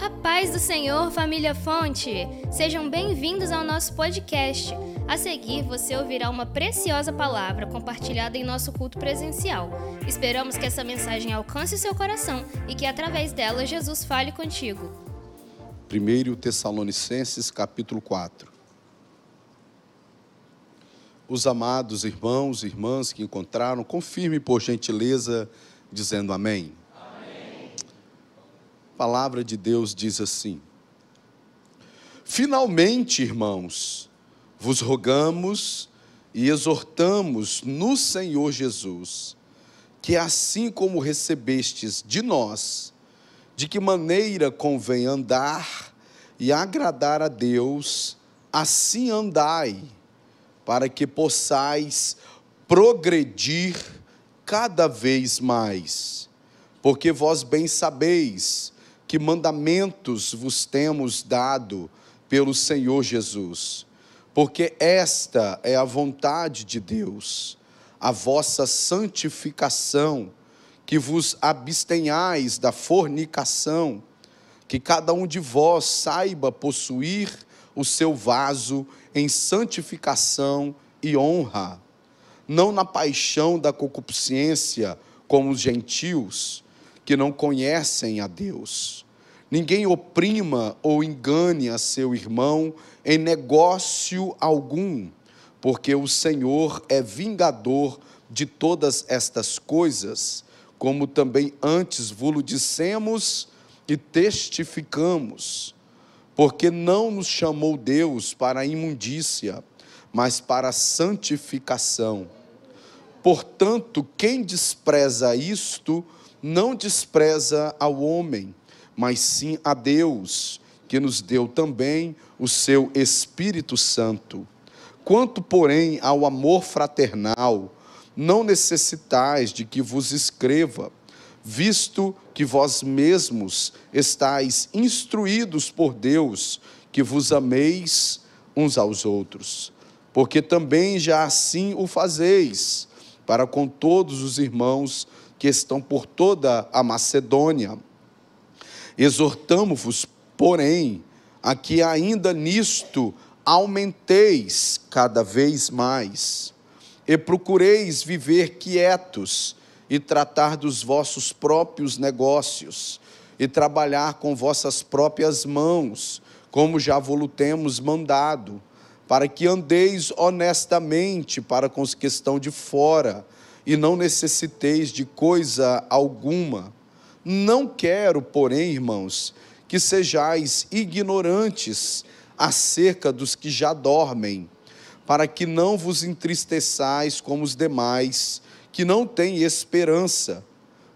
A paz do Senhor, família Fonte! Sejam bem-vindos ao nosso podcast. A seguir, você ouvirá uma preciosa palavra compartilhada em nosso culto presencial. Esperamos que essa mensagem alcance o seu coração e que através dela Jesus fale contigo. 1 Tessalonicenses capítulo 4 Os amados irmãos e irmãs que encontraram, confirme por gentileza, dizendo amém palavra de Deus diz assim: Finalmente, irmãos, vos rogamos e exortamos no Senhor Jesus, que assim como recebestes de nós, de que maneira convém andar e agradar a Deus, assim andai, para que possais progredir cada vez mais. Porque vós bem sabeis que mandamentos vos temos dado pelo Senhor Jesus, porque esta é a vontade de Deus, a vossa santificação, que vos abstenhais da fornicação, que cada um de vós saiba possuir o seu vaso em santificação e honra, não na paixão da concupiscência como os gentios, que não conhecem a Deus. Ninguém oprima ou engane a seu irmão em negócio algum, porque o Senhor é vingador de todas estas coisas, como também antes vos dissemos e testificamos. Porque não nos chamou Deus para a imundícia, mas para a santificação. Portanto, quem despreza isto, não despreza ao homem, mas sim a Deus, que nos deu também o seu Espírito Santo. Quanto, porém, ao amor fraternal, não necessitais de que vos escreva, visto que vós mesmos estáis instruídos por Deus, que vos ameis uns aos outros. Porque também já assim o fazeis, para com todos os irmãos que estão por toda a Macedônia. Exortamo-vos, porém, a que ainda nisto aumenteis cada vez mais, e procureis viver quietos e tratar dos vossos próprios negócios, e trabalhar com vossas próprias mãos, como já vos temos mandado, para que andeis honestamente para com os que estão de fora, e não necessiteis de coisa alguma. Não quero, porém, irmãos, que sejais ignorantes acerca dos que já dormem, para que não vos entristeçais como os demais, que não têm esperança.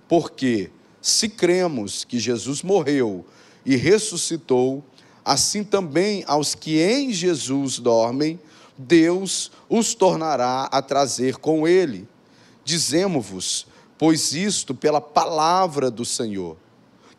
Porque, se cremos que Jesus morreu e ressuscitou, assim também aos que em Jesus dormem, Deus os tornará a trazer com ele Dizemos-vos, pois isto pela palavra do Senhor,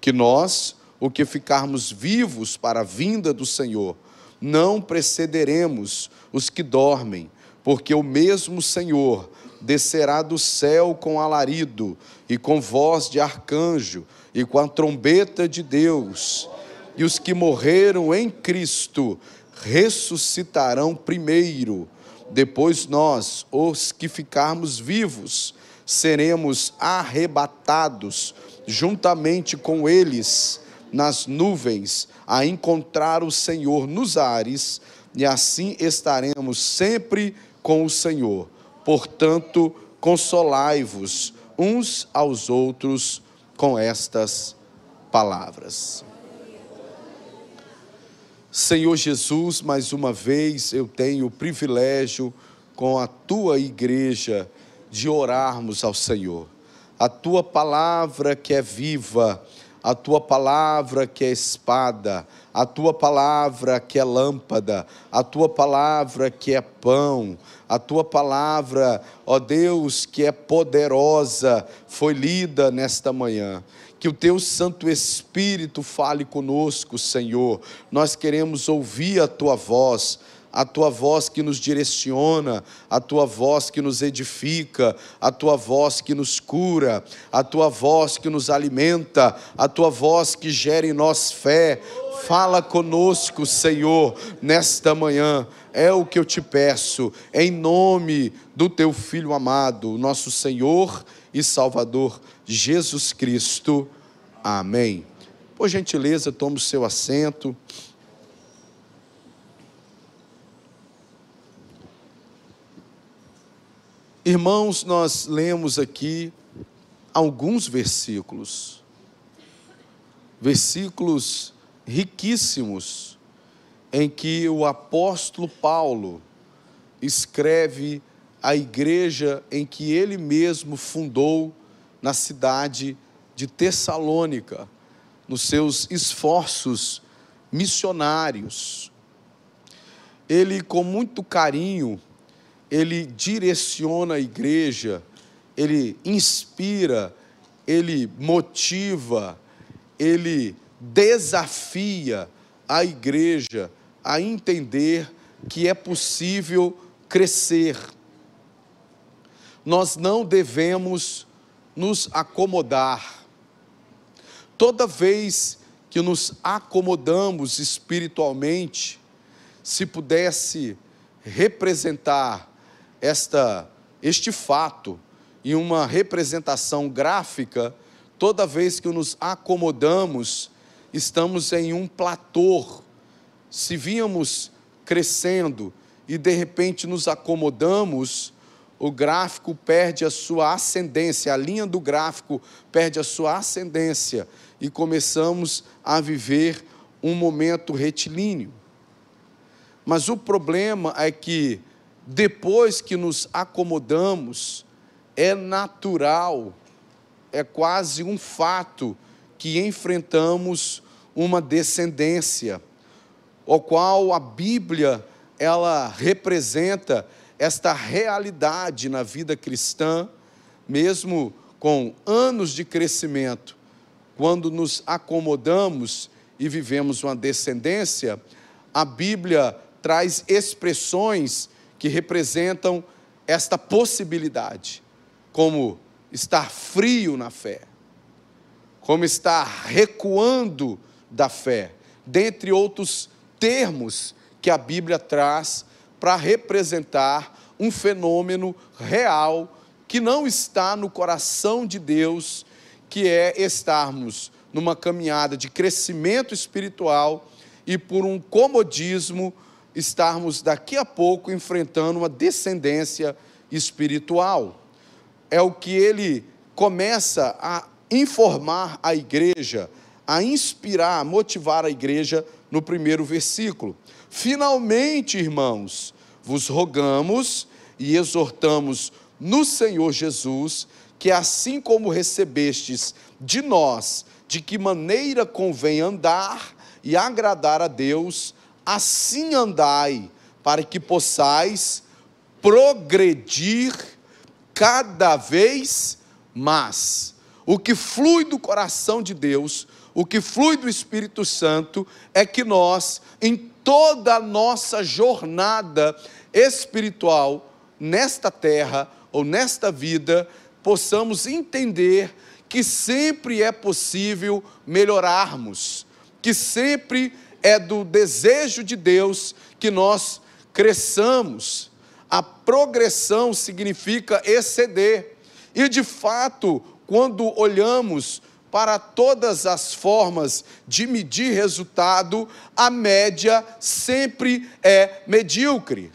que nós, o que ficarmos vivos para a vinda do Senhor, não precederemos os que dormem, porque o mesmo Senhor descerá do céu com alarido e com voz de arcanjo e com a trombeta de Deus, e os que morreram em Cristo ressuscitarão primeiro. Depois nós, os que ficarmos vivos, seremos arrebatados juntamente com eles nas nuvens a encontrar o Senhor nos ares, e assim estaremos sempre com o Senhor. Portanto, consolai-vos uns aos outros com estas palavras. Senhor Jesus, mais uma vez eu tenho o privilégio com a tua igreja de orarmos ao Senhor. A tua palavra que é viva, a tua palavra que é espada, a tua palavra que é lâmpada, a tua palavra que é pão, a tua palavra, ó Deus, que é poderosa, foi lida nesta manhã. Que o teu Santo Espírito fale conosco, Senhor. Nós queremos ouvir a tua voz a tua voz que nos direciona, a tua voz que nos edifica, a tua voz que nos cura, a tua voz que nos alimenta, a tua voz que gera em nós fé. Fala conosco, Senhor, nesta manhã. É o que eu te peço, em nome do teu filho amado, nosso Senhor e Salvador Jesus Cristo. Amém. Por gentileza, tome o seu assento. Irmãos, nós lemos aqui alguns versículos, versículos riquíssimos, em que o apóstolo Paulo escreve a igreja em que ele mesmo fundou na cidade de Tessalônica, nos seus esforços missionários. Ele, com muito carinho, ele direciona a igreja, ele inspira, ele motiva, ele desafia a igreja a entender que é possível crescer. Nós não devemos nos acomodar. Toda vez que nos acomodamos espiritualmente, se pudesse representar esta, este fato em uma representação gráfica, toda vez que nos acomodamos, estamos em um platô. Se víamos crescendo e de repente nos acomodamos, o gráfico perde a sua ascendência, a linha do gráfico perde a sua ascendência e começamos a viver um momento retilíneo. Mas o problema é que depois que nos acomodamos, é natural, é quase um fato que enfrentamos uma descendência, o qual a Bíblia ela representa esta realidade na vida cristã, mesmo com anos de crescimento, quando nos acomodamos e vivemos uma descendência, a Bíblia traz expressões que representam esta possibilidade, como estar frio na fé, como estar recuando da fé, dentre outros termos que a Bíblia traz para representar um fenômeno real que não está no coração de Deus, que é estarmos numa caminhada de crescimento espiritual e por um comodismo estarmos daqui a pouco enfrentando uma descendência espiritual. É o que ele começa a informar a igreja, a inspirar, a motivar a igreja no primeiro versículo. Finalmente, irmãos, vos rogamos e exortamos no Senhor Jesus que, assim como recebestes de nós, de que maneira convém andar e agradar a Deus, assim andai, para que possais progredir cada vez mais. O que flui do coração de Deus, o que flui do Espírito Santo, é que nós, em toda a nossa jornada espiritual, nesta terra ou nesta vida, possamos entender que sempre é possível melhorarmos, que sempre é do desejo de Deus que nós cresçamos. A progressão significa exceder. E de fato, quando olhamos para todas as formas de medir resultado, a média sempre é medíocre.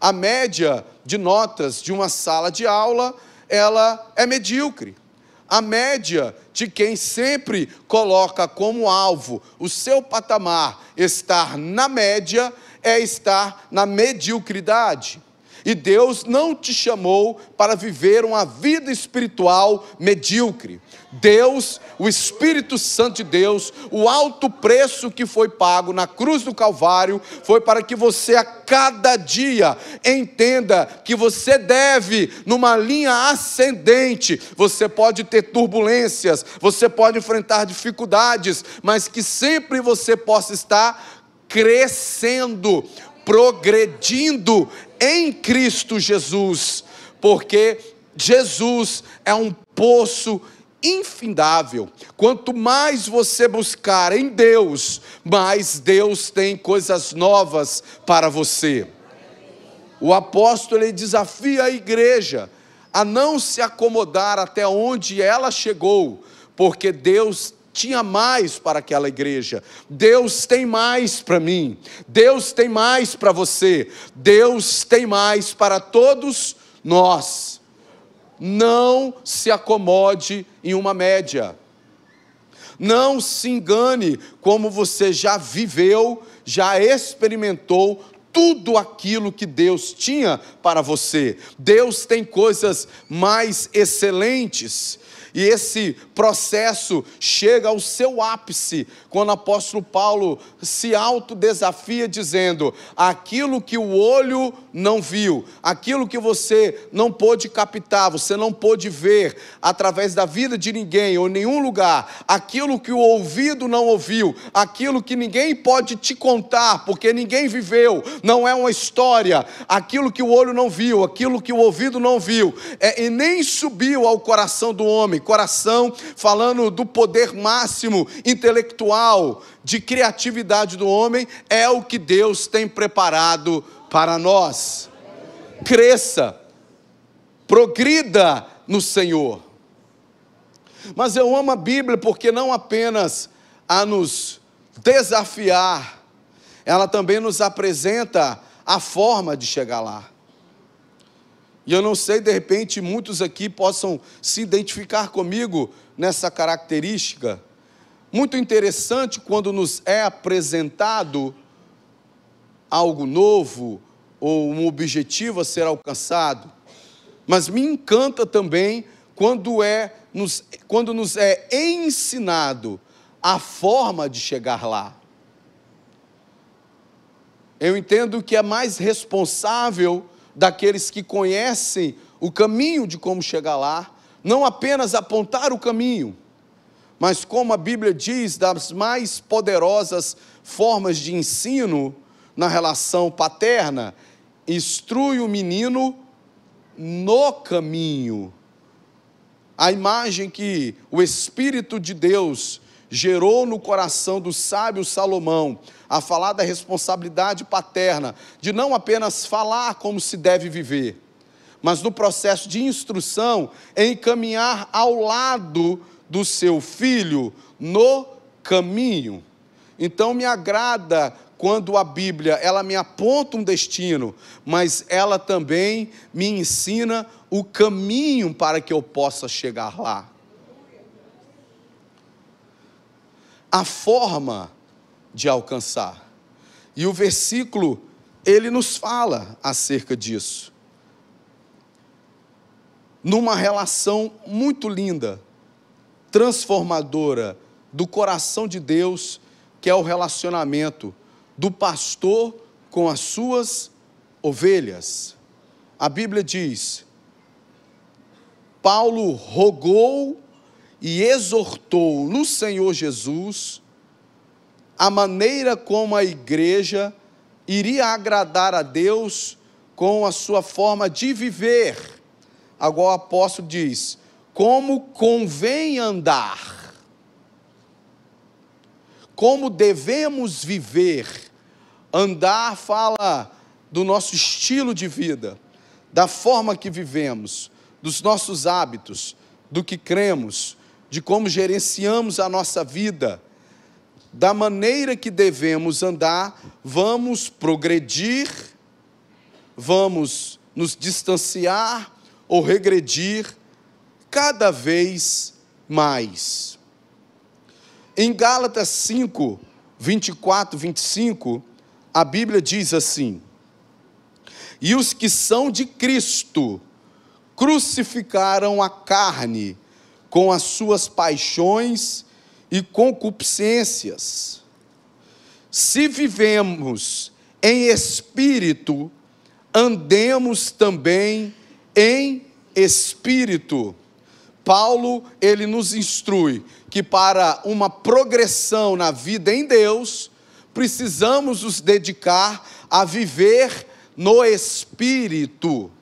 A média de notas de uma sala de aula, ela é medíocre a média de quem sempre coloca como alvo o seu patamar estar na média é estar na mediocridade. E Deus não te chamou para viver uma vida espiritual medíocre. Deus, o Espírito Santo de Deus, o alto preço que foi pago na cruz do Calvário, foi para que você a cada dia entenda que você deve, numa linha ascendente, você pode ter turbulências, você pode enfrentar dificuldades, mas que sempre você possa estar crescendo progredindo em Cristo Jesus, porque Jesus é um poço infindável. Quanto mais você buscar em Deus, mais Deus tem coisas novas para você. O apóstolo ele desafia a igreja a não se acomodar até onde ela chegou, porque Deus tinha mais para aquela igreja. Deus tem mais para mim. Deus tem mais para você. Deus tem mais para todos nós. Não se acomode em uma média. Não se engane como você já viveu, já experimentou tudo aquilo que Deus tinha para você. Deus tem coisas mais excelentes. E esse processo chega ao seu ápice quando o apóstolo Paulo se autodesafia dizendo: aquilo que o olho não viu, aquilo que você não pôde captar, você não pôde ver através da vida de ninguém ou nenhum lugar, aquilo que o ouvido não ouviu, aquilo que ninguém pode te contar, porque ninguém viveu, não é uma história, aquilo que o olho não viu, aquilo que o ouvido não viu, é, e nem subiu ao coração do homem coração, falando do poder máximo intelectual, de criatividade do homem, é o que Deus tem preparado para nós. Cresça, progrida no Senhor. Mas eu amo a Bíblia porque não apenas a nos desafiar, ela também nos apresenta a forma de chegar lá. E eu não sei, de repente, muitos aqui possam se identificar comigo nessa característica. Muito interessante quando nos é apresentado algo novo ou um objetivo a ser alcançado. Mas me encanta também quando é nos, quando nos é ensinado a forma de chegar lá. Eu entendo que é mais responsável daqueles que conhecem o caminho de como chegar lá, não apenas apontar o caminho, mas como a Bíblia diz, das mais poderosas formas de ensino na relação paterna, instrui o menino no caminho. A imagem que o Espírito de Deus gerou no coração do sábio Salomão a falar da responsabilidade paterna, de não apenas falar como se deve viver, mas no processo de instrução, encaminhar ao lado do seu filho no caminho. Então me agrada quando a Bíblia, ela me aponta um destino, mas ela também me ensina o caminho para que eu possa chegar lá. A forma de alcançar. E o versículo, ele nos fala acerca disso. Numa relação muito linda, transformadora do coração de Deus, que é o relacionamento do pastor com as suas ovelhas. A Bíblia diz: Paulo rogou e exortou no Senhor Jesus a maneira como a igreja iria agradar a Deus com a sua forma de viver. Agora o apóstolo diz: como convém andar, como devemos viver. Andar fala do nosso estilo de vida, da forma que vivemos, dos nossos hábitos, do que cremos, de como gerenciamos a nossa vida da maneira que devemos andar, vamos progredir, vamos nos distanciar ou regredir cada vez mais. Em Gálatas 5, 24, 25, a Bíblia diz assim: E os que são de Cristo crucificaram a carne com as suas paixões e concupiscências. Se vivemos em espírito, andemos também em espírito. Paulo, ele nos instrui que para uma progressão na vida em Deus, precisamos nos dedicar a viver no espírito,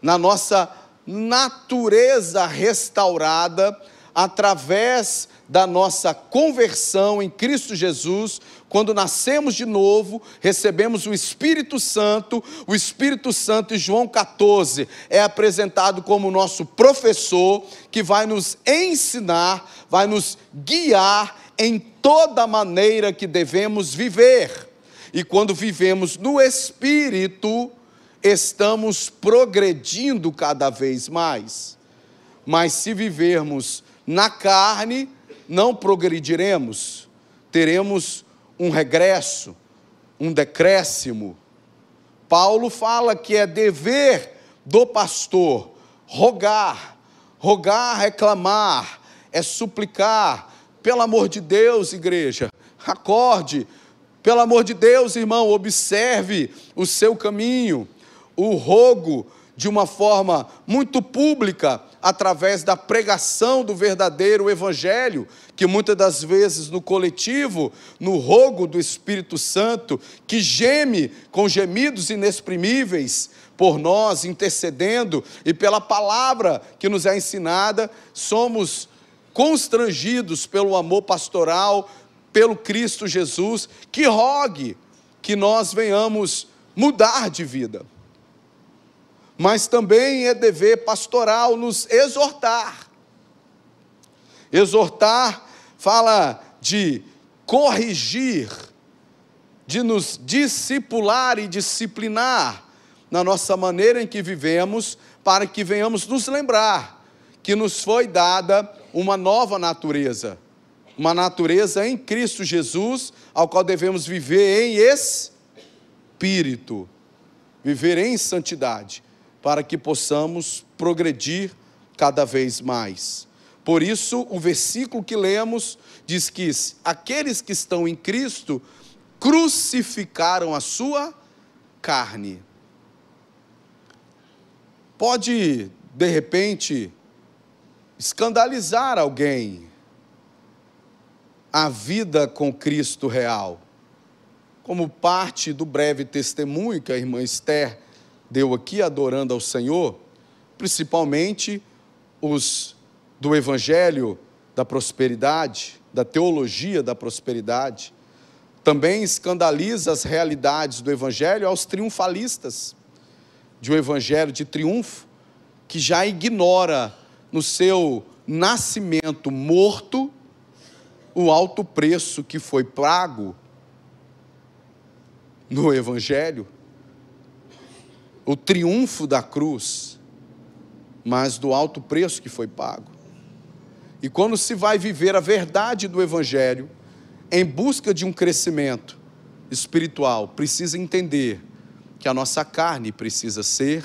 na nossa natureza restaurada através da nossa conversão em Cristo Jesus, quando nascemos de novo, recebemos o Espírito Santo, o Espírito Santo em João 14 é apresentado como nosso professor, que vai nos ensinar, vai nos guiar em toda maneira que devemos viver. E quando vivemos no Espírito, estamos progredindo cada vez mais. Mas se vivermos na carne, não progrediremos, teremos um regresso, um decréscimo. Paulo fala que é dever do pastor rogar, rogar, reclamar, é suplicar, pelo amor de Deus, igreja, acorde, pelo amor de Deus, irmão, observe o seu caminho. O rogo de uma forma muito pública, através da pregação do verdadeiro Evangelho, que muitas das vezes no coletivo, no rogo do Espírito Santo, que geme com gemidos inexprimíveis por nós, intercedendo, e pela palavra que nos é ensinada, somos constrangidos pelo amor pastoral, pelo Cristo Jesus, que rogue que nós venhamos mudar de vida mas também é dever pastoral nos exortar. Exortar fala de corrigir, de nos discipular e disciplinar na nossa maneira em que vivemos, para que venhamos nos lembrar que nos foi dada uma nova natureza, uma natureza em Cristo Jesus, ao qual devemos viver em espírito, viver em santidade para que possamos progredir cada vez mais. Por isso, o versículo que lemos diz que aqueles que estão em Cristo crucificaram a sua carne. Pode, de repente, escandalizar alguém a vida com Cristo real, como parte do breve testemunho que a irmã Esther deu aqui adorando ao Senhor, principalmente os do Evangelho da prosperidade, da teologia da prosperidade, também escandaliza as realidades do Evangelho aos triunfalistas, de um Evangelho de triunfo, que já ignora no seu nascimento morto o alto preço que foi pago no Evangelho o triunfo da cruz, mas do alto preço que foi pago. E quando se vai viver a verdade do Evangelho, em busca de um crescimento espiritual, precisa entender que a nossa carne precisa ser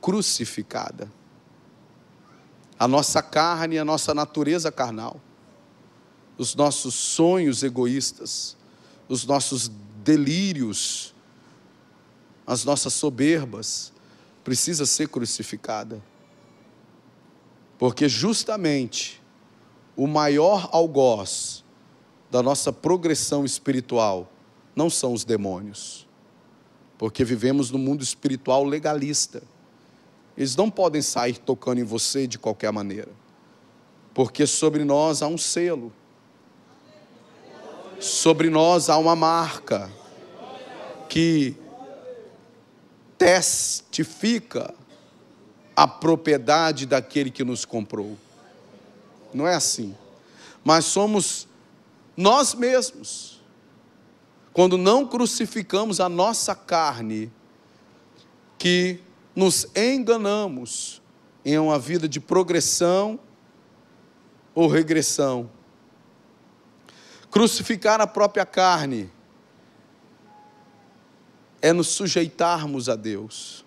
crucificada. A nossa carne, a nossa natureza carnal, os nossos sonhos egoístas, os nossos delírios as nossas soberbas, precisa ser crucificada. Porque justamente o maior algoz da nossa progressão espiritual não são os demônios. Porque vivemos num mundo espiritual legalista. Eles não podem sair tocando em você de qualquer maneira. Porque sobre nós há um selo. Sobre nós há uma marca que testifica a propriedade daquele que nos comprou. Não é assim. Mas somos nós mesmos. Quando não crucificamos a nossa carne, que nos enganamos em uma vida de progressão ou regressão. Crucificar a própria carne é nos sujeitarmos a Deus.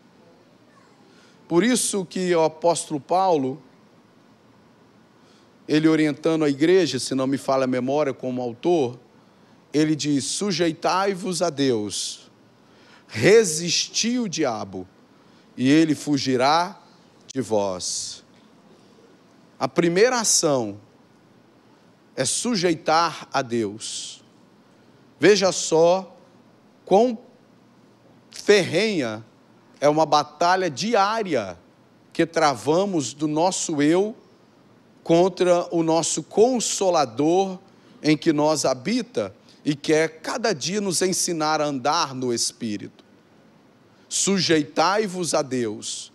Por isso que o apóstolo Paulo, ele orientando a igreja, se não me falha a memória como autor, ele diz: sujeitai-vos a Deus, resisti o diabo, e ele fugirá de vós. A primeira ação é sujeitar a Deus. Veja só quão ferrenha, é uma batalha diária que travamos do nosso eu contra o nosso consolador em que nós habita e quer cada dia nos ensinar a andar no espírito. Sujeitai-vos a Deus.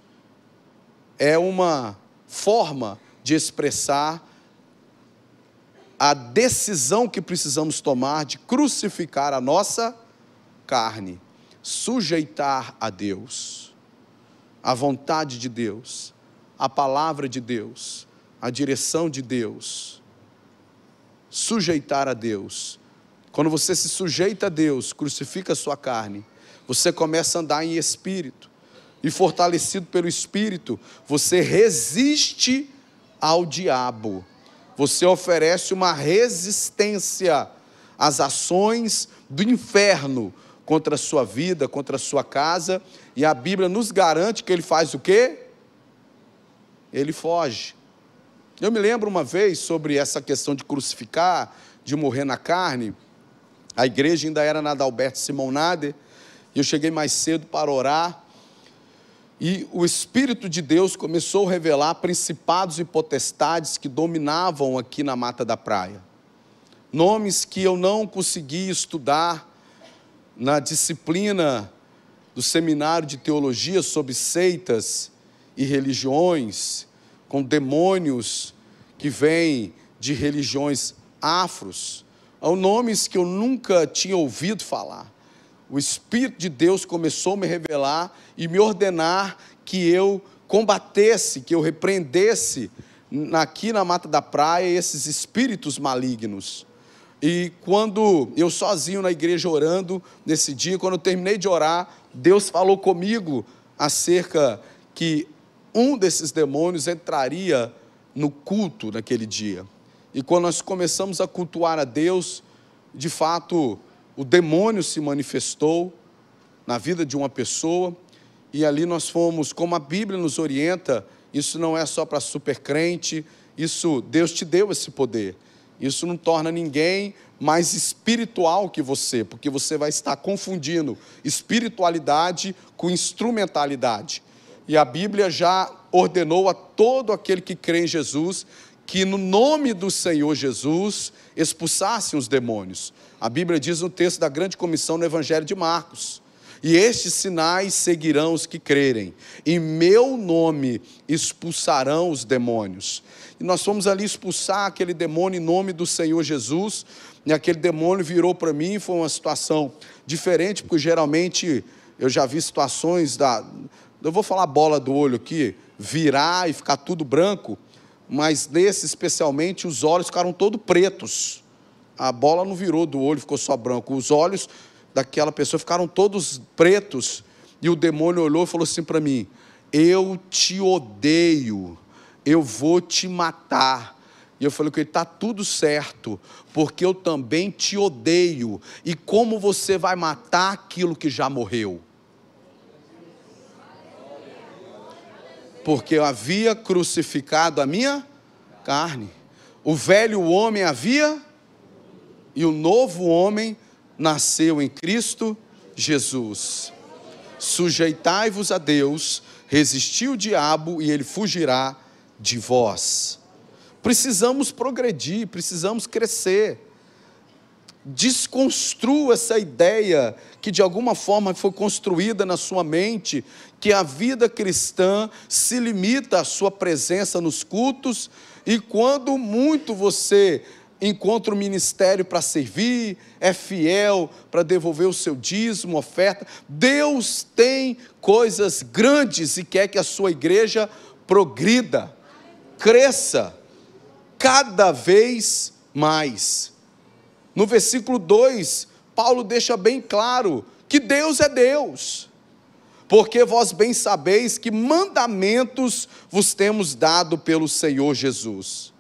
É uma forma de expressar a decisão que precisamos tomar de crucificar a nossa carne, sujeitar a Deus, a vontade de Deus, a palavra de Deus, a direção de Deus. Sujeitar a Deus. Quando você se sujeita a Deus, crucifica a sua carne, você começa a andar em espírito. E fortalecido pelo espírito, você resiste ao diabo você oferece uma resistência às ações do inferno contra a sua vida, contra a sua casa, e a Bíblia nos garante que ele faz o quê? Ele foge. Eu me lembro uma vez sobre essa questão de crucificar, de morrer na carne. A igreja ainda era na Adalberto Simão Nader, e eu cheguei mais cedo para orar. E o Espírito de Deus começou a revelar principados e potestades que dominavam aqui na Mata da Praia. Nomes que eu não consegui estudar na disciplina do seminário de teologia sobre seitas e religiões, com demônios que vêm de religiões afros. São nomes que eu nunca tinha ouvido falar o Espírito de Deus começou a me revelar e me ordenar que eu combatesse, que eu repreendesse aqui na Mata da Praia esses espíritos malignos. E quando eu sozinho na igreja orando, nesse dia, quando eu terminei de orar, Deus falou comigo acerca que um desses demônios entraria no culto naquele dia. E quando nós começamos a cultuar a Deus, de fato, o demônio se manifestou na vida de uma pessoa, e ali nós fomos, como a Bíblia nos orienta, isso não é só para supercrente, isso Deus te deu esse poder. Isso não torna ninguém mais espiritual que você, porque você vai estar confundindo espiritualidade com instrumentalidade. E a Bíblia já ordenou a todo aquele que crê em Jesus que no nome do Senhor Jesus expulsassem os demônios. A Bíblia diz no texto da grande comissão no Evangelho de Marcos: E estes sinais seguirão os que crerem, em meu nome expulsarão os demônios. E nós fomos ali expulsar aquele demônio em nome do Senhor Jesus, e aquele demônio virou para mim, foi uma situação diferente, porque geralmente eu já vi situações da. Eu vou falar bola do olho aqui, virar e ficar tudo branco mas nesse especialmente os olhos ficaram todos pretos. A bola não virou do olho, ficou só branco. Os olhos daquela pessoa ficaram todos pretos. E o demônio olhou e falou assim para mim: Eu te odeio, eu vou te matar. E eu falei que está tudo certo, porque eu também te odeio. E como você vai matar aquilo que já morreu? porque eu havia crucificado a minha carne. O velho homem havia e o novo homem nasceu em Cristo Jesus. Sujeitai-vos a Deus, resisti o diabo e ele fugirá de vós. Precisamos progredir, precisamos crescer desconstrua essa ideia que de alguma forma foi construída na sua mente, que a vida cristã se limita à sua presença nos cultos e quando muito você encontra o ministério para servir, é fiel para devolver o seu dízimo, oferta, Deus tem coisas grandes e quer que a sua igreja progrida, cresça cada vez mais. No versículo 2, Paulo deixa bem claro que Deus é Deus. Porque vós bem sabeis que mandamentos vos temos dado pelo Senhor Jesus.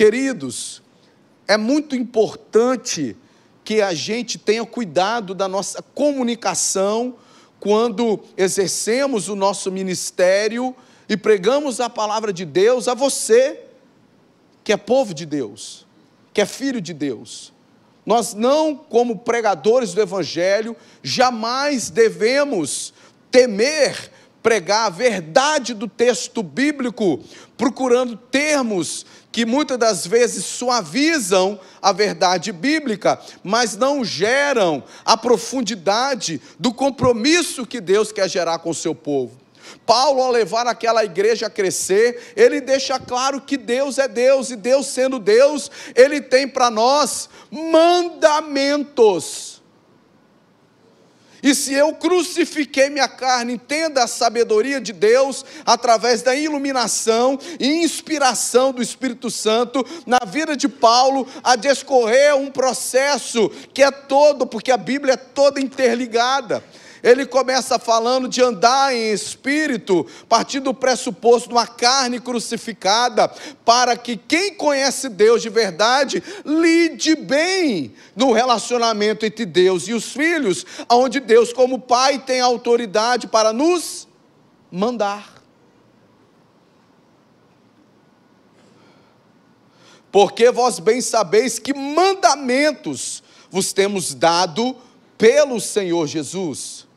Queridos, é muito importante que a gente tenha cuidado da nossa comunicação quando exercemos o nosso ministério e pregamos a palavra de Deus a você, que é povo de Deus que é filho de Deus. Nós não, como pregadores do Evangelho, jamais devemos temer pregar a verdade do texto bíblico, procurando termos que muitas das vezes suavizam a verdade bíblica, mas não geram a profundidade do compromisso que Deus quer gerar com o seu povo. Paulo, ao levar aquela igreja a crescer, ele deixa claro que Deus é Deus, e Deus sendo Deus, ele tem para nós mandamentos. E se eu crucifiquei minha carne, entenda a sabedoria de Deus através da iluminação e inspiração do Espírito Santo na vida de Paulo a descorrer um processo que é todo, porque a Bíblia é toda interligada ele começa falando de andar em espírito, partindo do pressuposto de uma carne crucificada, para que quem conhece Deus de verdade lide bem no relacionamento entre Deus e os filhos, onde Deus, como Pai, tem autoridade para nos mandar. Porque vós bem sabeis que mandamentos vos temos dado pelo Senhor Jesus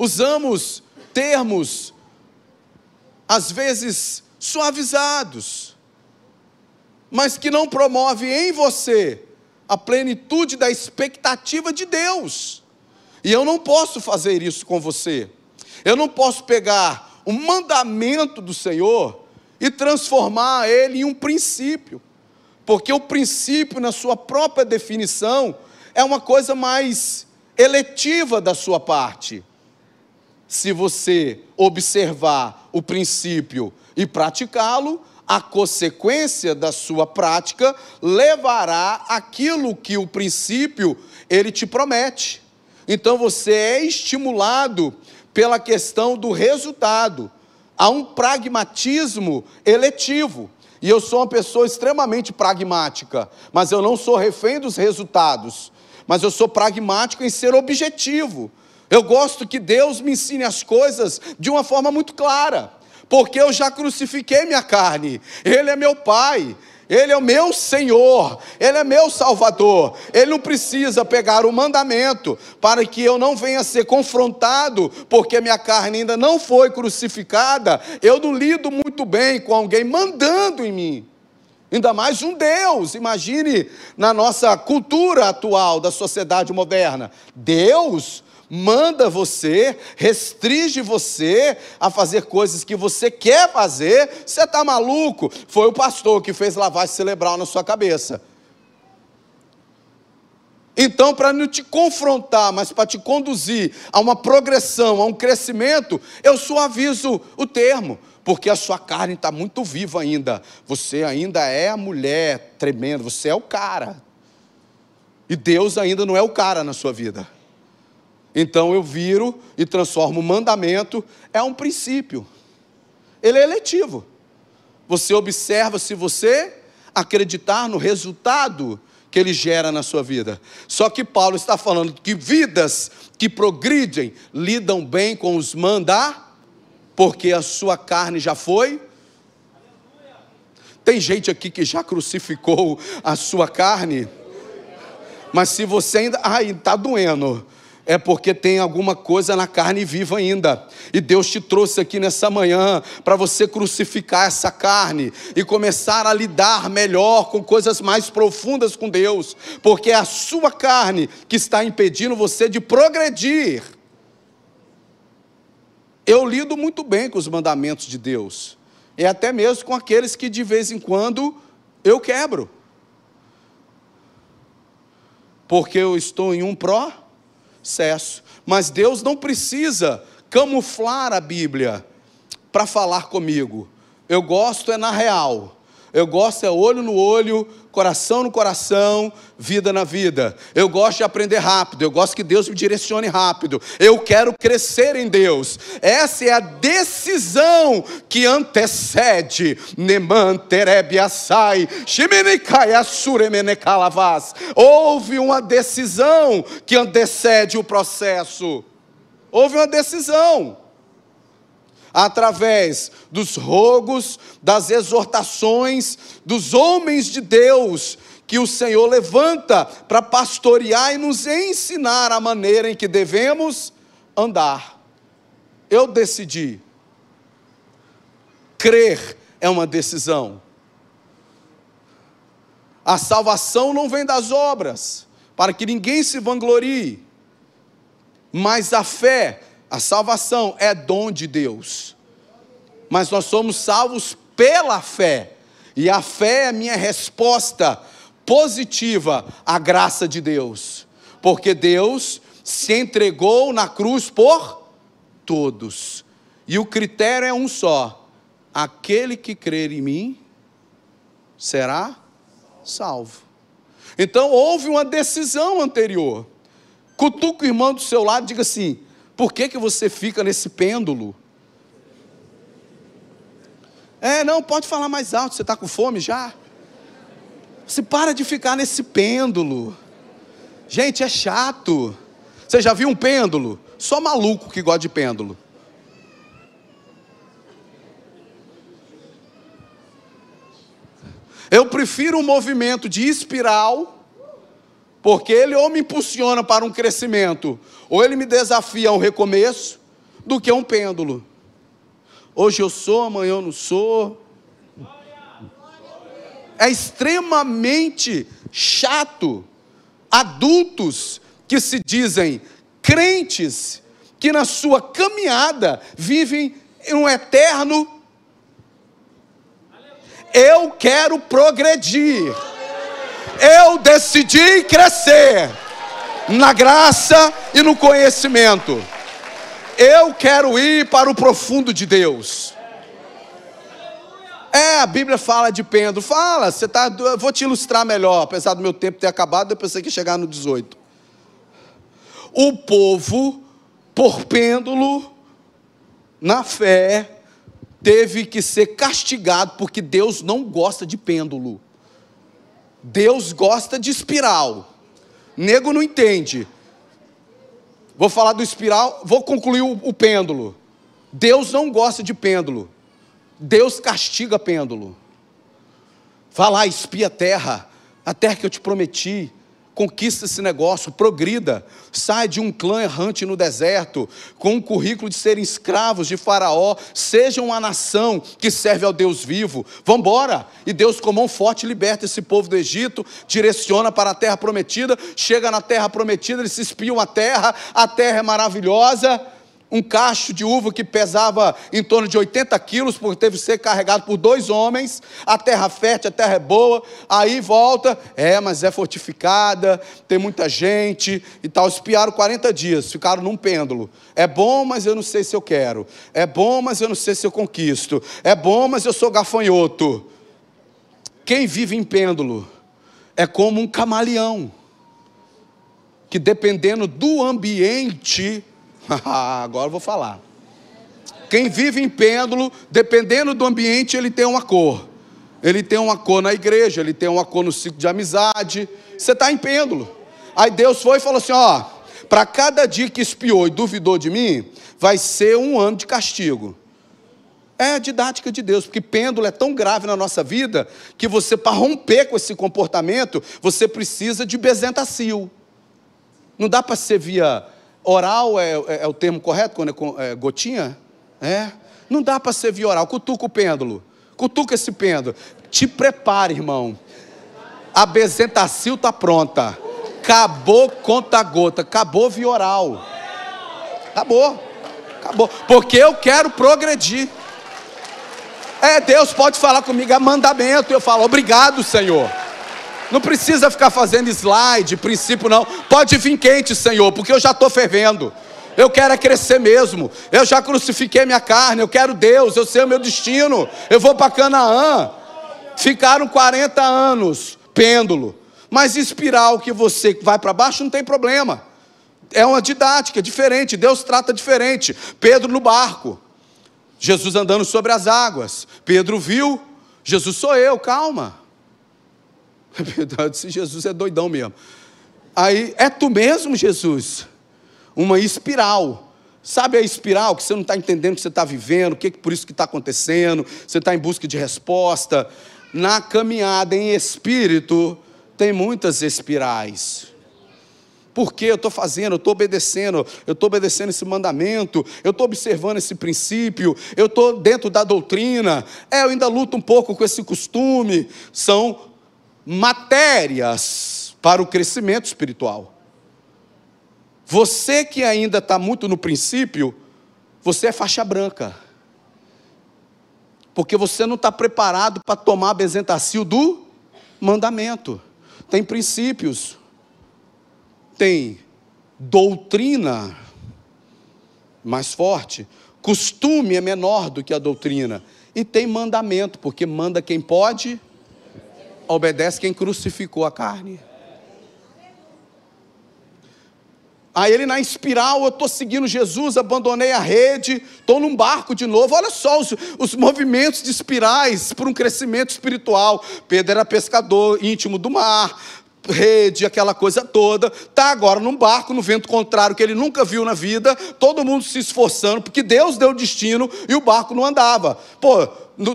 usamos termos, às vezes suavizados, mas que não promove em você a plenitude da expectativa de Deus. E eu não posso fazer isso com você. Eu não posso pegar o mandamento do Senhor e transformar ele em um princípio. Porque o princípio, na sua própria definição, é uma coisa mais eletiva da sua parte se você observar o princípio e praticá-lo, a consequência da sua prática levará aquilo que o princípio ele te promete. Então você é estimulado pela questão do resultado. Há um pragmatismo eletivo. E eu sou uma pessoa extremamente pragmática, mas eu não sou refém dos resultados. Mas eu sou pragmático em ser objetivo. Eu gosto que Deus me ensine as coisas de uma forma muito clara, porque eu já crucifiquei minha carne, Ele é meu Pai, Ele é o meu Senhor, Ele é meu Salvador. Ele não precisa pegar o mandamento para que eu não venha ser confrontado, porque minha carne ainda não foi crucificada. Eu não lido muito bem com alguém mandando em mim. Ainda mais um Deus, imagine na nossa cultura atual da sociedade moderna. Deus manda você, restringe você a fazer coisas que você quer fazer, você está maluco? Foi o pastor que fez lavagem cerebral na sua cabeça. Então, para não te confrontar, mas para te conduzir a uma progressão, a um crescimento, eu suavizo o termo, porque a sua carne está muito viva ainda. Você ainda é a mulher tremenda, você é o cara. E Deus ainda não é o cara na sua vida. Então eu viro e transformo o mandamento, é um princípio. Ele é eletivo. Você observa se você acreditar no resultado que ele gera na sua vida. Só que Paulo está falando que vidas que progridem lidam bem com os mandar, porque a sua carne já foi. Tem gente aqui que já crucificou a sua carne, mas se você ainda. Ai, está doendo é porque tem alguma coisa na carne viva ainda. E Deus te trouxe aqui nessa manhã para você crucificar essa carne e começar a lidar melhor com coisas mais profundas com Deus, porque é a sua carne que está impedindo você de progredir. Eu lido muito bem com os mandamentos de Deus, e até mesmo com aqueles que de vez em quando eu quebro. Porque eu estou em um pró sucesso. Mas Deus não precisa camuflar a Bíblia para falar comigo. Eu gosto é na real. Eu gosto é olho no olho, coração no coração, vida na vida. Eu gosto de aprender rápido, eu gosto que Deus me direcione rápido. Eu quero crescer em Deus. Essa é a decisão que antecede Neman Terebiasai, Shimenikai Asuremenekalavas. Houve uma decisão que antecede o processo. Houve uma decisão através dos rogos, das exortações dos homens de Deus que o Senhor levanta para pastorear e nos ensinar a maneira em que devemos andar. Eu decidi. Crer é uma decisão. A salvação não vem das obras, para que ninguém se vanglorie. Mas a fé, a salvação é dom de Deus. Mas nós somos salvos pela fé. E a fé é a minha resposta positiva à graça de Deus. Porque Deus se entregou na cruz por todos. E o critério é um só: aquele que crer em mim será salvo. Então houve uma decisão anterior. Cutuca o irmão do seu lado e diga assim: por que, que você fica nesse pêndulo? É, não, pode falar mais alto, você está com fome já? Você para de ficar nesse pêndulo. Gente, é chato. Você já viu um pêndulo? Só maluco que gosta de pêndulo. Eu prefiro um movimento de espiral, porque ele ou me impulsiona para um crescimento, ou ele me desafia a um recomeço, do que um pêndulo. Hoje eu sou, amanhã eu não sou. É extremamente chato adultos que se dizem crentes, que na sua caminhada vivem em um eterno eu quero progredir. Eu decidi crescer na graça e no conhecimento. Eu quero ir para o profundo de Deus. É, a Bíblia fala de pêndulo. Fala, você tá, eu vou te ilustrar melhor, apesar do meu tempo ter acabado, eu pensei que ia chegar no 18. O povo, por pêndulo, na fé, teve que ser castigado, porque Deus não gosta de pêndulo. Deus gosta de espiral. Nego não entende. Vou falar do espiral, vou concluir o, o pêndulo. Deus não gosta de pêndulo. Deus castiga pêndulo. Vá lá, espia a terra, a terra que eu te prometi conquista esse negócio, progrida, sai de um clã errante no deserto, com o currículo de serem escravos de Faraó, sejam uma nação que serve ao Deus vivo. Vamos embora! E Deus, com mão forte, liberta esse povo do Egito, direciona para a terra prometida, chega na terra prometida, eles se espiam a terra, a terra é maravilhosa um cacho de uva que pesava em torno de 80 quilos, porque teve que ser carregado por dois homens. A terra fértil, a terra é boa. Aí volta, é, mas é fortificada, tem muita gente e tal. Espiaram 40 dias, ficaram num pêndulo. É bom, mas eu não sei se eu quero. É bom, mas eu não sei se eu conquisto. É bom, mas eu sou gafanhoto. Quem vive em pêndulo é como um camaleão, que dependendo do ambiente, Agora eu vou falar. Quem vive em pêndulo, dependendo do ambiente, ele tem uma cor. Ele tem uma cor na igreja, ele tem uma cor no ciclo de amizade. Você está em pêndulo. Aí Deus foi e falou assim: ó, para cada dia que espiou e duvidou de mim, vai ser um ano de castigo. É a didática de Deus, porque pêndulo é tão grave na nossa vida que você, para romper com esse comportamento, você precisa de bezentacil. Não dá para ser via Oral é, é, é, o termo correto quando é, é gotinha? É. Não dá para ser via oral. Cutuca o pêndulo. Cutuca esse pêndulo. Te prepare, irmão. A bezentacil está pronta. Acabou conta-gota. Acabou via oral. Acabou. Acabou. Porque eu quero progredir. É, Deus pode falar comigo, é mandamento. Eu falo, obrigado, Senhor. Não precisa ficar fazendo slide, princípio não. Pode vir quente, Senhor, porque eu já estou fervendo. Eu quero é crescer mesmo. Eu já crucifiquei minha carne. Eu quero Deus. Eu sei o meu destino. Eu vou para Canaã. Ficaram 40 anos, pêndulo. Mas espiral que você vai para baixo não tem problema. É uma didática diferente. Deus trata diferente. Pedro no barco. Jesus andando sobre as águas. Pedro viu. Jesus sou eu, calma. Eu disse, Jesus é doidão mesmo. Aí, é tu mesmo, Jesus? Uma espiral. Sabe a espiral que você não está entendendo o que você está vivendo, o que por isso que está acontecendo, você está em busca de resposta. Na caminhada em espírito, tem muitas espirais. Por que eu estou fazendo? Eu estou obedecendo, eu estou obedecendo esse mandamento, eu estou observando esse princípio, eu estou dentro da doutrina, é, eu ainda luto um pouco com esse costume. São matérias para o crescimento espiritual. Você que ainda está muito no princípio, você é faixa branca. Porque você não está preparado para tomar a bezentacil do mandamento. Tem princípios, tem doutrina mais forte, costume é menor do que a doutrina, e tem mandamento, porque manda quem pode, obedece quem crucificou a carne. Aí ele na espiral, eu estou seguindo Jesus, abandonei a rede, estou num barco de novo. Olha só os, os movimentos de espirais para um crescimento espiritual. Pedro era pescador íntimo do mar, rede, aquela coisa toda. Está agora num barco, no vento contrário, que ele nunca viu na vida, todo mundo se esforçando, porque Deus deu o destino e o barco não andava. Pô,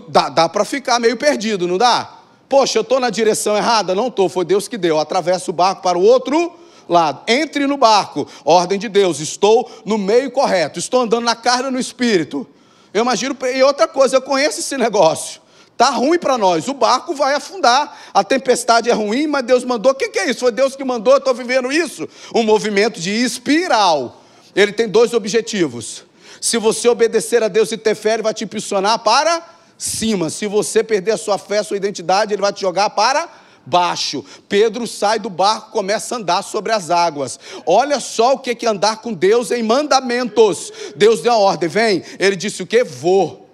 dá, dá para ficar meio perdido, não dá? Poxa, eu estou na direção errada? Não estou, foi Deus que deu. Atravessa o barco para o outro lado. Entre no barco, ordem de Deus, estou no meio correto, estou andando na carne no espírito. Eu imagino, e outra coisa, eu conheço esse negócio. Está ruim para nós, o barco vai afundar, a tempestade é ruim, mas Deus mandou. O que, que é isso? Foi Deus que mandou, eu estou vivendo isso. Um movimento de espiral. Ele tem dois objetivos. Se você obedecer a Deus e ter fé, Ele vai te impulsionar para cima. Se você perder a sua fé, a sua identidade, Ele vai te jogar para baixo. Pedro sai do barco, começa a andar sobre as águas. Olha só o que é andar com Deus em mandamentos. Deus deu a ordem, vem. Ele disse o que? Vou.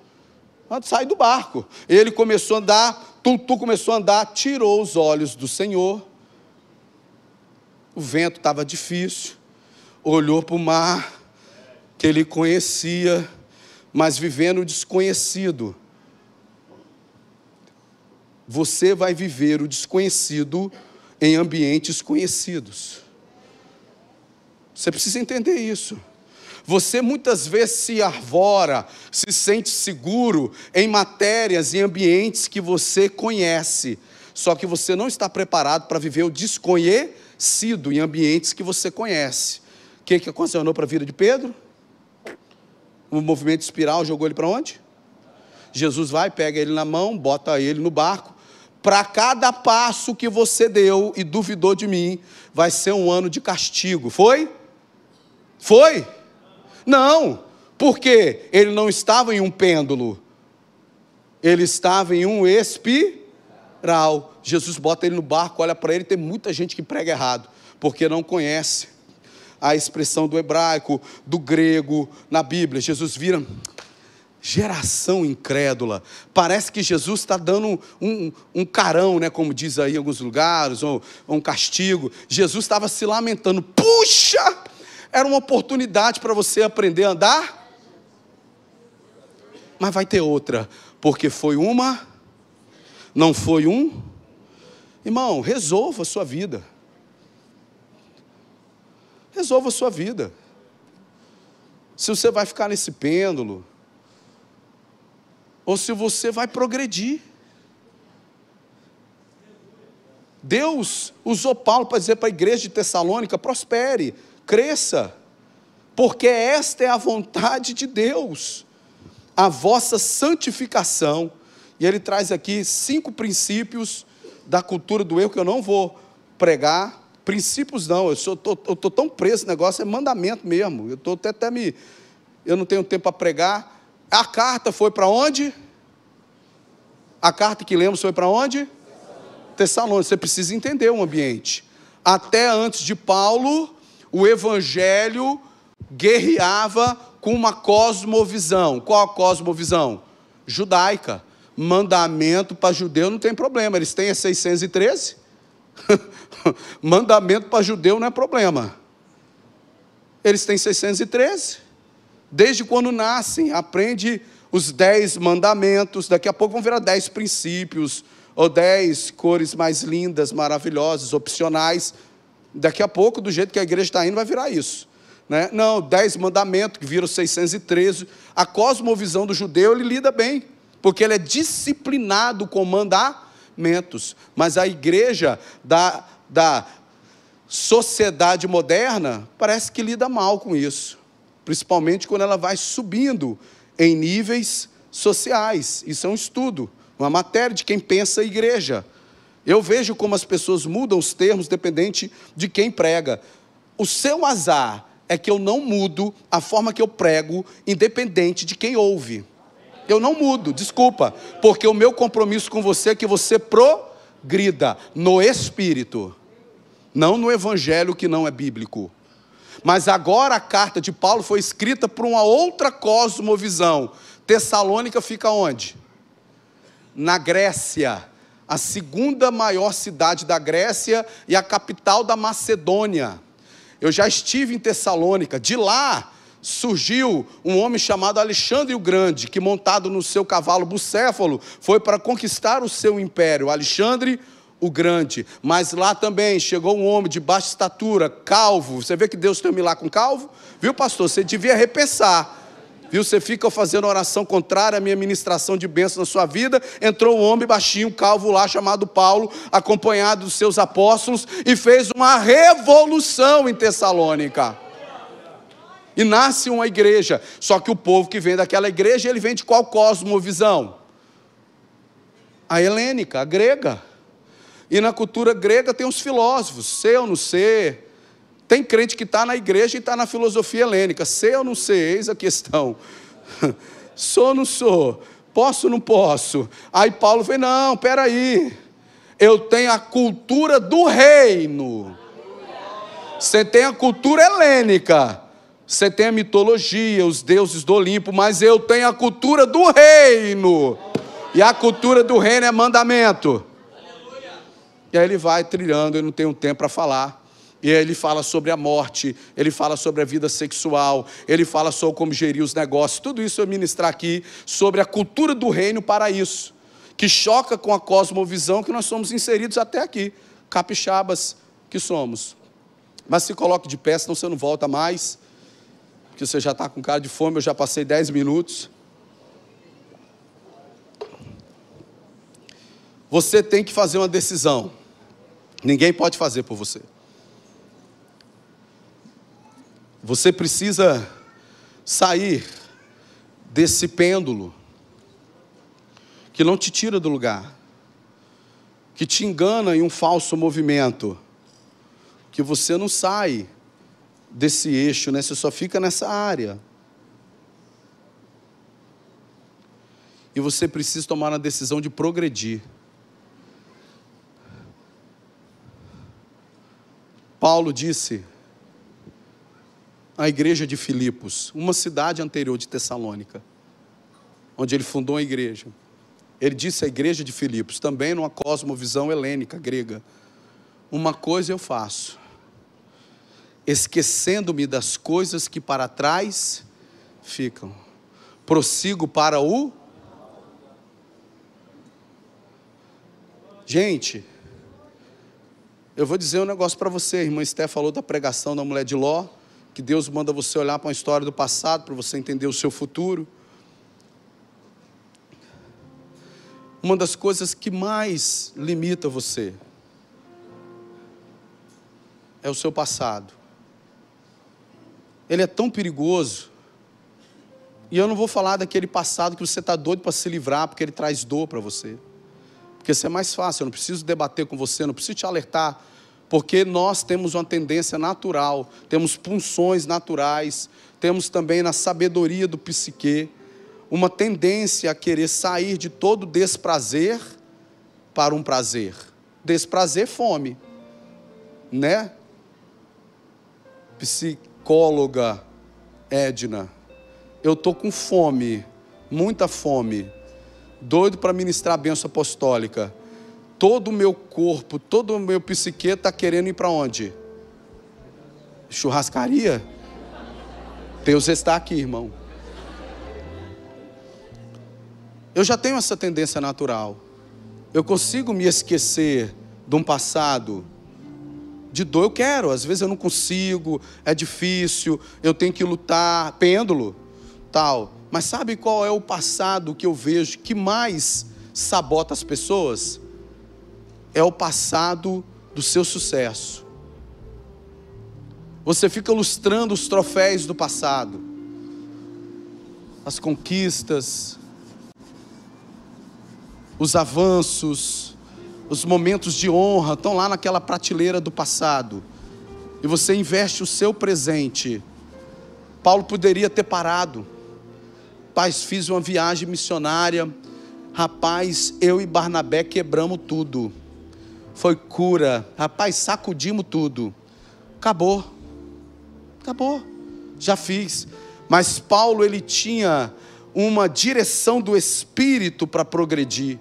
Sai do barco. Ele começou a andar, tu, tu começou a andar, tirou os olhos do Senhor. O vento estava difícil. Olhou para o mar, que ele conhecia, mas vivendo desconhecido você vai viver o desconhecido em ambientes conhecidos. Você precisa entender isso. Você muitas vezes se arvora, se sente seguro em matérias e ambientes que você conhece, só que você não está preparado para viver o desconhecido em ambientes que você conhece. O que, que aconteceu para a vida de Pedro? O movimento espiral jogou ele para onde? Jesus vai, pega ele na mão, bota ele no barco, para cada passo que você deu e duvidou de mim, vai ser um ano de castigo. Foi? Foi? Não, porque ele não estava em um pêndulo, ele estava em um espiral. Jesus bota ele no barco, olha para ele, tem muita gente que prega errado, porque não conhece a expressão do hebraico, do grego na Bíblia. Jesus vira, Geração incrédula. Parece que Jesus está dando um, um, carão, né, como diz aí em alguns lugares, ou, ou um castigo. Jesus estava se lamentando. Puxa! Era uma oportunidade para você aprender a andar. Mas vai ter outra, porque foi uma, não foi um. Irmão, resolva a sua vida. Resolva a sua vida. Se você vai ficar nesse pêndulo, ou se você vai progredir. Deus usou Paulo para dizer para a igreja de Tessalônica: prospere, cresça, porque esta é a vontade de Deus, a vossa santificação. E ele traz aqui cinco princípios da cultura do erro que eu não vou pregar. Princípios não, eu estou tão preso nesse negócio, é mandamento mesmo. Eu estou até, até me. Eu não tenho tempo para pregar. A carta foi para onde? A carta que lemos foi para onde? Tessalônica. Você precisa entender o ambiente. Até antes de Paulo, o evangelho guerreava com uma cosmovisão. Qual a cosmovisão? Judaica. Mandamento para judeu não tem problema, eles têm a 613. Mandamento para judeu não é problema. Eles têm 613 desde quando nascem, aprende os dez mandamentos, daqui a pouco vão virar dez princípios, ou dez cores mais lindas, maravilhosas, opcionais. Daqui a pouco, do jeito que a igreja está indo, vai virar isso. Né? Não, dez mandamentos, que viram 613. A cosmovisão do judeu, ele lida bem, porque ele é disciplinado com mandamentos mentos. Mas a igreja da, da sociedade moderna parece que lida mal com isso, principalmente quando ela vai subindo em níveis sociais. Isso é um estudo, uma matéria de quem pensa a igreja. Eu vejo como as pessoas mudam os termos dependente de quem prega. O seu azar é que eu não mudo a forma que eu prego, independente de quem ouve. Eu não mudo, desculpa, porque o meu compromisso com você é que você progrida no espírito, não no evangelho que não é bíblico. Mas agora a carta de Paulo foi escrita por uma outra cosmovisão. Tessalônica fica onde? Na Grécia a segunda maior cidade da Grécia e a capital da Macedônia. Eu já estive em Tessalônica, de lá surgiu um homem chamado Alexandre o Grande, que montado no seu cavalo bucéfalo, foi para conquistar o seu império, Alexandre o Grande. Mas lá também chegou um homem de baixa estatura, calvo. Você vê que Deus tem um milagre com calvo? Viu, pastor? Você devia repensar Viu? Você fica fazendo oração contrária à minha ministração de bênção na sua vida. Entrou um homem baixinho, calvo lá, chamado Paulo, acompanhado dos seus apóstolos, e fez uma revolução em Tessalônica. E nasce uma igreja. Só que o povo que vem daquela igreja, ele vem de qual cosmovisão? A helênica, a grega. E na cultura grega tem os filósofos, ser ou não ser, tem crente que está na igreja e está na filosofia helênica. Sei ou não sei, eis a questão. sou ou não sou? Posso ou não posso? Aí Paulo vem, não, peraí. Eu tenho a cultura do reino. Você tem a cultura helênica. Você tem a mitologia, os deuses do Olimpo, mas eu tenho a cultura do reino. E a cultura do reino é mandamento. E aí ele vai trilhando, eu não tenho tempo para falar. E ele fala sobre a morte, ele fala sobre a vida sexual, ele fala sobre como gerir os negócios. Tudo isso eu ministrar aqui sobre a cultura do reino para isso, que choca com a cosmovisão que nós somos inseridos até aqui, capixabas que somos. Mas se coloque de pé, senão você não volta mais, porque você já está com cara de fome, eu já passei dez minutos. Você tem que fazer uma decisão. Ninguém pode fazer por você. Você precisa sair desse pêndulo que não te tira do lugar, que te engana em um falso movimento, que você não sai desse eixo, né? Você só fica nessa área. E você precisa tomar a decisão de progredir. Paulo disse a igreja de Filipos, uma cidade anterior de Tessalônica, onde ele fundou a igreja. Ele disse à igreja de Filipos, também numa cosmovisão helênica, grega: Uma coisa eu faço, esquecendo-me das coisas que para trás ficam, prossigo para o. Gente, eu vou dizer um negócio para você, a irmã Esté falou da pregação da mulher de Ló que Deus manda você olhar para uma história do passado para você entender o seu futuro. Uma das coisas que mais limita você é o seu passado. Ele é tão perigoso. E eu não vou falar daquele passado que você está doido para se livrar, porque ele traz dor para você. Porque isso é mais fácil, eu não preciso debater com você, eu não preciso te alertar porque nós temos uma tendência natural, temos punções naturais, temos também na sabedoria do psique uma tendência a querer sair de todo desprazer para um prazer. Desprazer, fome, né? Psicóloga Edna, eu tô com fome, muita fome, doido para ministrar a benção apostólica todo o meu corpo, todo o meu psique está querendo ir para onde? Churrascaria? Deus está aqui, irmão. Eu já tenho essa tendência natural. Eu consigo me esquecer de um passado de dor. Eu quero, às vezes eu não consigo, é difícil, eu tenho que lutar, pêndulo, tal. Mas sabe qual é o passado que eu vejo que mais sabota as pessoas? é o passado do seu sucesso. Você fica lustrando os troféus do passado, as conquistas, os avanços, os momentos de honra estão lá naquela prateleira do passado. E você investe o seu presente. Paulo poderia ter parado. Paz, fiz uma viagem missionária. Rapaz, eu e Barnabé quebramos tudo. Foi cura. Rapaz, sacudimos tudo. Acabou. Acabou. Já fiz. Mas Paulo, ele tinha uma direção do Espírito para progredir.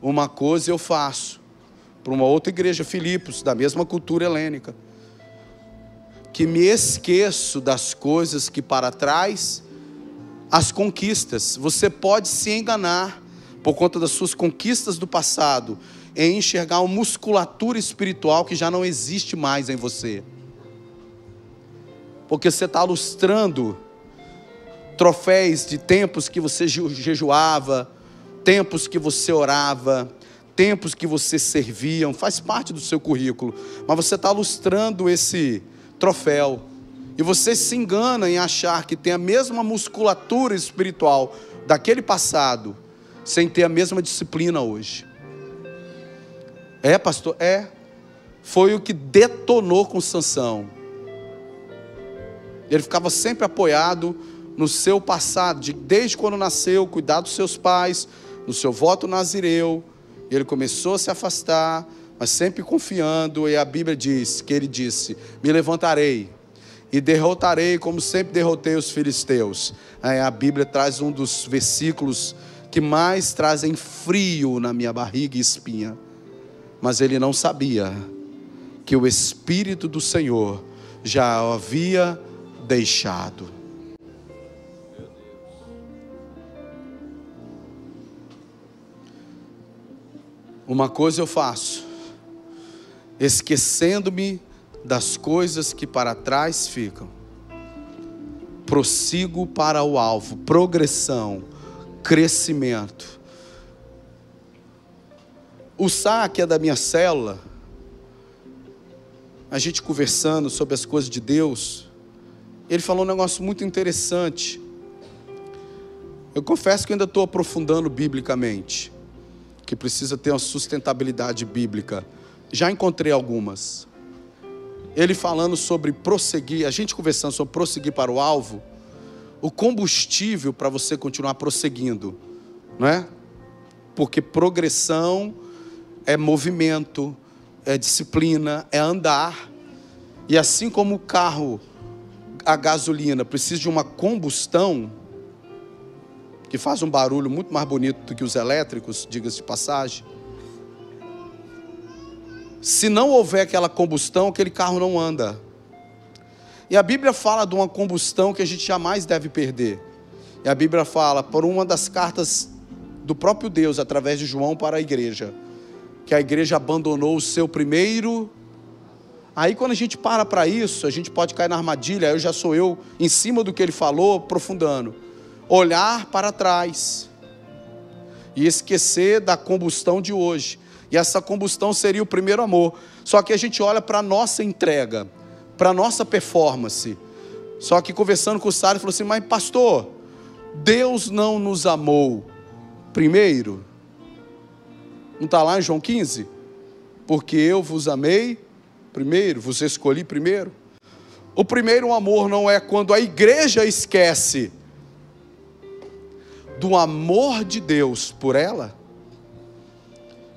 Uma coisa eu faço para uma outra igreja, Filipos, da mesma cultura helênica, que me esqueço das coisas que para trás, as conquistas. Você pode se enganar por conta das suas conquistas do passado em enxergar uma musculatura espiritual que já não existe mais em você. Porque você está lustrando troféus de tempos que você jejuava, tempos que você orava, tempos que você servia, faz parte do seu currículo, mas você está lustrando esse troféu. E você se engana em achar que tem a mesma musculatura espiritual daquele passado, sem ter a mesma disciplina hoje. É, pastor? É. Foi o que detonou com Sansão. Ele ficava sempre apoiado no seu passado, de, desde quando nasceu, cuidar dos seus pais, no seu voto nazireu. Ele começou a se afastar, mas sempre confiando, e a Bíblia diz que ele disse: Me levantarei e derrotarei, como sempre derrotei os filisteus. A Bíblia traz um dos versículos que mais trazem frio na minha barriga e espinha. Mas ele não sabia que o Espírito do Senhor já havia deixado. Uma coisa eu faço, esquecendo-me das coisas que para trás ficam, prossigo para o alvo, progressão, crescimento. O saque é da minha célula, a gente conversando sobre as coisas de Deus, ele falou um negócio muito interessante. Eu confesso que ainda estou aprofundando biblicamente, que precisa ter uma sustentabilidade bíblica. Já encontrei algumas. Ele falando sobre prosseguir, a gente conversando sobre prosseguir para o alvo, o combustível para você continuar prosseguindo, não é? Porque progressão é movimento, é disciplina, é andar. E assim como o carro a gasolina precisa de uma combustão, que faz um barulho muito mais bonito do que os elétricos, diga-se de passagem. Se não houver aquela combustão, aquele carro não anda. E a Bíblia fala de uma combustão que a gente jamais deve perder. E a Bíblia fala, por uma das cartas do próprio Deus, através de João para a igreja, que a igreja abandonou o seu primeiro Aí quando a gente para para isso, a gente pode cair na armadilha, eu já sou eu, em cima do que ele falou, aprofundando. Olhar para trás e esquecer da combustão de hoje. E essa combustão seria o primeiro amor. Só que a gente olha para a nossa entrega, para a nossa performance. Só que conversando com o Sara, ele falou assim: Mas pastor, Deus não nos amou primeiro? Não está lá em João 15? Porque eu vos amei primeiro, vos escolhi primeiro. O primeiro amor não é quando a igreja esquece do amor de Deus por ela.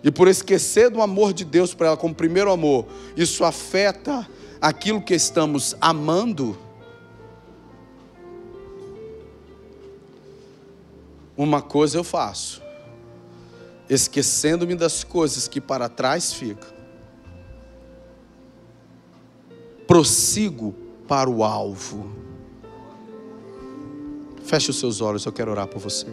E por esquecer do amor de Deus por ela como primeiro amor, isso afeta aquilo que estamos amando. Uma coisa eu faço, esquecendo-me das coisas que para trás ficam prossigo para o alvo. Feche os seus olhos, eu quero orar por você.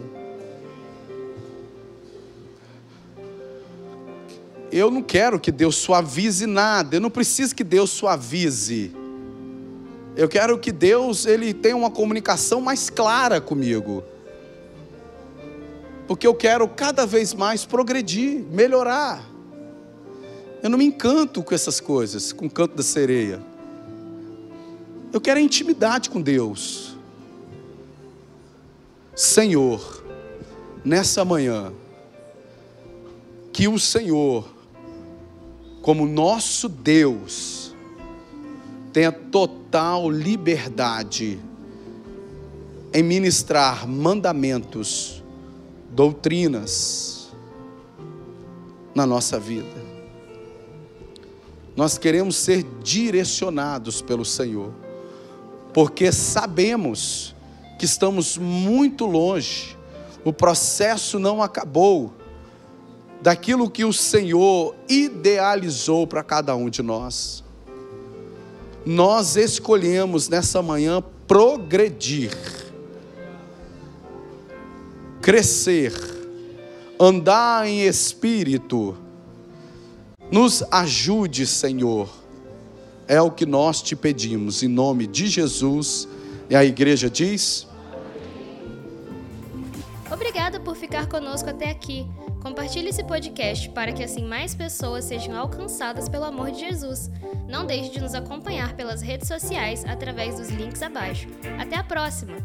Eu não quero que Deus suavize nada, eu não preciso que Deus suavize. Eu quero que Deus ele tenha uma comunicação mais clara comigo. Porque eu quero cada vez mais progredir, melhorar. Eu não me encanto com essas coisas, com o canto da sereia. Eu quero intimidade com Deus. Senhor, nessa manhã, que o Senhor, como nosso Deus, tenha total liberdade em ministrar mandamentos, doutrinas na nossa vida. Nós queremos ser direcionados pelo Senhor, porque sabemos que estamos muito longe, o processo não acabou daquilo que o Senhor idealizou para cada um de nós. Nós escolhemos nessa manhã progredir, crescer, andar em espírito. Nos ajude, Senhor. É o que nós te pedimos, em nome de Jesus. E a igreja diz: Obrigada por ficar conosco até aqui. Compartilhe esse podcast para que assim mais pessoas sejam alcançadas pelo amor de Jesus. Não deixe de nos acompanhar pelas redes sociais através dos links abaixo. Até a próxima!